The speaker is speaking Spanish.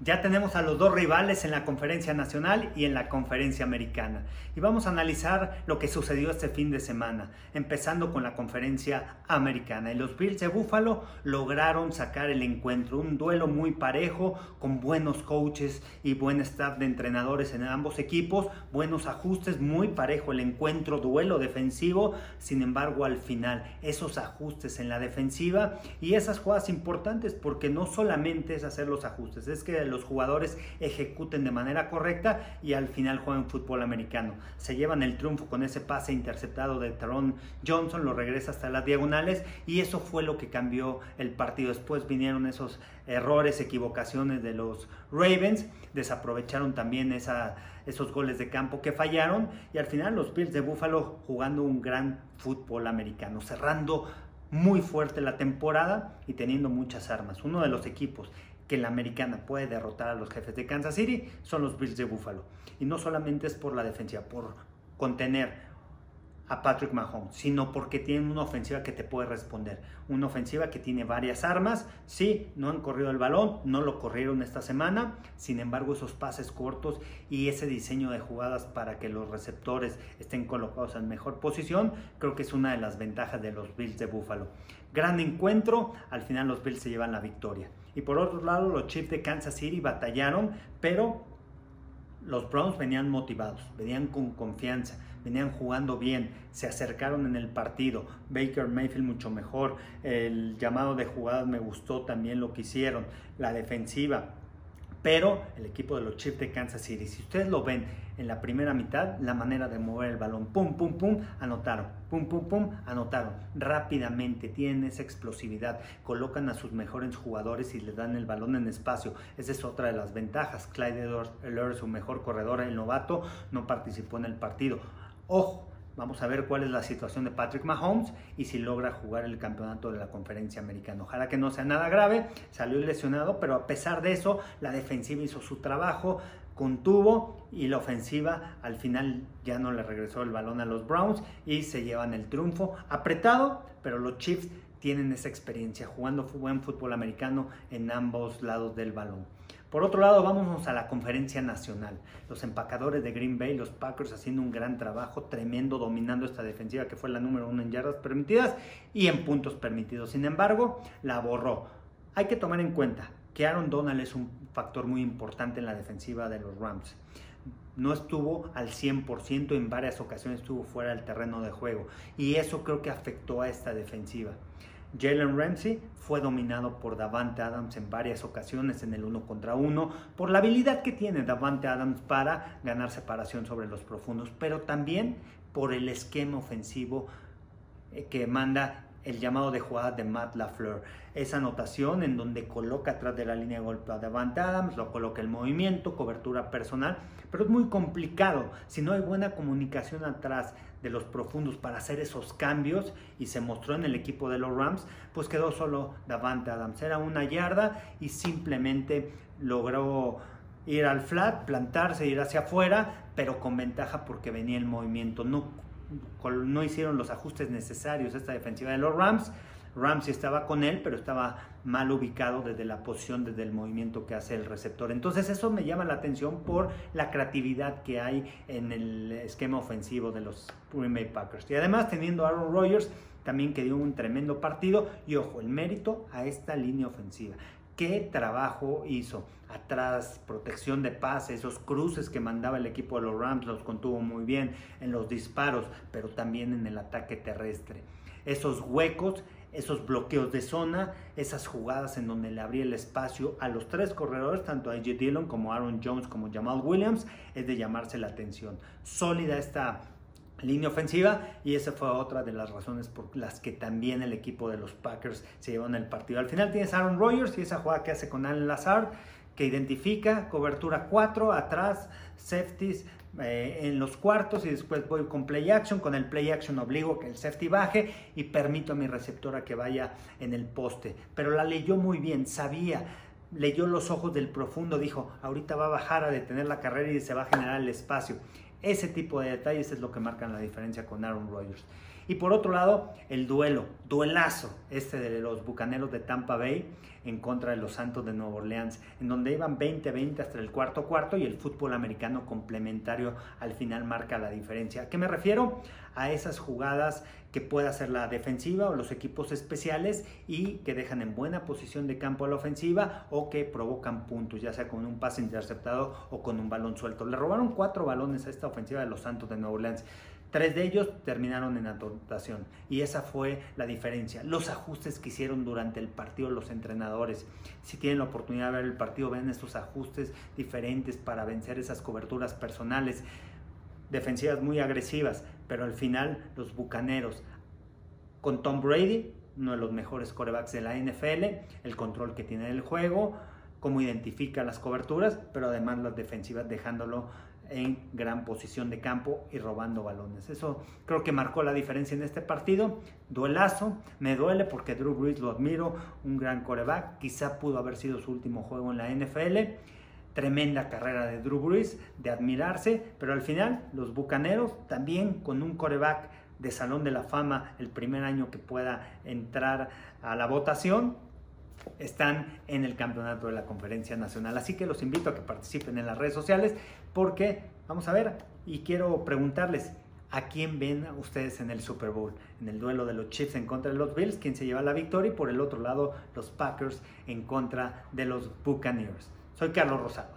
Ya tenemos a los dos rivales en la conferencia nacional y en la conferencia americana. Y vamos a analizar lo que sucedió este fin de semana, empezando con la conferencia americana. Y los Bills de Buffalo lograron sacar el encuentro, un duelo muy parejo, con buenos coaches y buen staff de entrenadores en ambos equipos, buenos ajustes, muy parejo el encuentro, duelo defensivo. Sin embargo, al final, esos ajustes en la defensiva y esas jugadas importantes, porque no solamente es hacer los ajustes, es que los jugadores ejecuten de manera correcta y al final juegan fútbol americano. Se llevan el triunfo con ese pase interceptado de Taron Johnson, lo regresa hasta las diagonales y eso fue lo que cambió el partido. Después vinieron esos errores, equivocaciones de los Ravens, desaprovecharon también esa, esos goles de campo que fallaron y al final los Bills de Buffalo jugando un gran fútbol americano, cerrando muy fuerte la temporada y teniendo muchas armas. Uno de los equipos que la americana puede derrotar a los jefes de Kansas City son los Bills de Buffalo. Y no solamente es por la defensiva, por contener a Patrick Mahomes, sino porque tienen una ofensiva que te puede responder. Una ofensiva que tiene varias armas. Sí, no han corrido el balón, no lo corrieron esta semana. Sin embargo, esos pases cortos y ese diseño de jugadas para que los receptores estén colocados en mejor posición, creo que es una de las ventajas de los Bills de Buffalo. Gran encuentro, al final los Bills se llevan la victoria. Y por otro lado, los Chiefs de Kansas City batallaron, pero los Browns venían motivados, venían con confianza, venían jugando bien, se acercaron en el partido. Baker Mayfield mucho mejor, el llamado de jugadas me gustó también lo que hicieron, la defensiva pero el equipo de los Chiefs de Kansas City, si ustedes lo ven en la primera mitad, la manera de mover el balón, pum, pum, pum, anotaron, pum, pum, pum, anotaron, rápidamente, tienen esa explosividad, colocan a sus mejores jugadores y les dan el balón en espacio, esa es otra de las ventajas, Clyde Edwards, su mejor corredor, el novato, no participó en el partido, ojo, Vamos a ver cuál es la situación de Patrick Mahomes y si logra jugar el campeonato de la conferencia americana. Ojalá que no sea nada grave, salió lesionado, pero a pesar de eso, la defensiva hizo su trabajo, contuvo y la ofensiva al final ya no le regresó el balón a los Browns y se llevan el triunfo apretado, pero los Chiefs tienen esa experiencia jugando buen fútbol americano en ambos lados del balón. Por otro lado, vámonos a la conferencia nacional. Los empacadores de Green Bay, los Packers haciendo un gran trabajo, tremendo, dominando esta defensiva que fue la número uno en yardas permitidas y en puntos permitidos. Sin embargo, la borró. Hay que tomar en cuenta que Aaron Donald es un factor muy importante en la defensiva de los Rams. No estuvo al 100%, en varias ocasiones estuvo fuera del terreno de juego y eso creo que afectó a esta defensiva. Jalen Ramsey fue dominado por Davante Adams en varias ocasiones en el uno contra uno, por la habilidad que tiene Davante Adams para ganar separación sobre los profundos, pero también por el esquema ofensivo eh, que manda el llamado de jugada de Matt LaFleur. Esa anotación en donde coloca atrás de la línea de golpe a Davante Adams, lo coloca el movimiento, cobertura personal, pero es muy complicado. Si no hay buena comunicación atrás de los profundos para hacer esos cambios y se mostró en el equipo de los Rams, pues quedó solo Davante Adams. Era una yarda y simplemente logró ir al flat, plantarse, ir hacia afuera, pero con ventaja porque venía el movimiento. No, no hicieron los ajustes necesarios esta defensiva de los Rams. Ramsey estaba con él, pero estaba mal ubicado desde la posición, desde el movimiento que hace el receptor. Entonces eso me llama la atención por la creatividad que hay en el esquema ofensivo de los Green Bay Packers. Y además teniendo a Aaron Rodgers también que dio un tremendo partido y ojo, el mérito a esta línea ofensiva. ¿Qué trabajo hizo? Atrás, protección de pase, esos cruces que mandaba el equipo de los Rams los contuvo muy bien en los disparos, pero también en el ataque terrestre. Esos huecos esos bloqueos de zona, esas jugadas en donde le abría el espacio a los tres corredores, tanto a AJ Dillon como Aaron Jones como Jamal Williams, es de llamarse la atención. Sólida esta línea ofensiva y esa fue otra de las razones por las que también el equipo de los Packers se llevó en el partido. Al final tienes Aaron Rodgers y esa jugada que hace con Alan Lazard que identifica cobertura 4 atrás, safeties eh, en los cuartos y después voy con play action. Con el play action obligo que el safety baje y permito a mi receptora que vaya en el poste. Pero la leyó muy bien, sabía, leyó los ojos del profundo, dijo, ahorita va a bajar a detener la carrera y se va a generar el espacio. Ese tipo de detalles es lo que marcan la diferencia con Aaron Rodgers. Y por otro lado, el duelo, duelazo, este de los Bucaneros de Tampa Bay en contra de los Santos de Nueva Orleans, en donde iban 20-20 hasta el cuarto cuarto y el fútbol americano complementario al final marca la diferencia. ¿A qué me refiero? A esas jugadas que puede hacer la defensiva o los equipos especiales y que dejan en buena posición de campo a la ofensiva o que provocan puntos, ya sea con un pase interceptado o con un balón suelto. Le robaron cuatro balones a esta ofensiva de los Santos de Nueva Orleans. Tres de ellos terminaron en anotación y esa fue la diferencia. Los ajustes que hicieron durante el partido los entrenadores. Si tienen la oportunidad de ver el partido, ven estos ajustes diferentes para vencer esas coberturas personales. Defensivas muy agresivas, pero al final los Bucaneros con Tom Brady, uno de los mejores corebacks de la NFL, el control que tiene del juego, cómo identifica las coberturas, pero además las defensivas dejándolo en gran posición de campo y robando balones. Eso creo que marcó la diferencia en este partido. Duelazo, me duele porque Drew Brees lo admiro, un gran coreback, quizá pudo haber sido su último juego en la NFL. Tremenda carrera de Drew Brees, de admirarse, pero al final los Bucaneros también con un coreback de Salón de la Fama el primer año que pueda entrar a la votación, están en el campeonato de la conferencia nacional. Así que los invito a que participen en las redes sociales porque, vamos a ver, y quiero preguntarles, ¿a quién ven ustedes en el Super Bowl? En el duelo de los Chiefs en contra de los Bills, ¿quién se lleva la victoria? Y por el otro lado, los Packers en contra de los Buccaneers. Soy Carlos Rosado.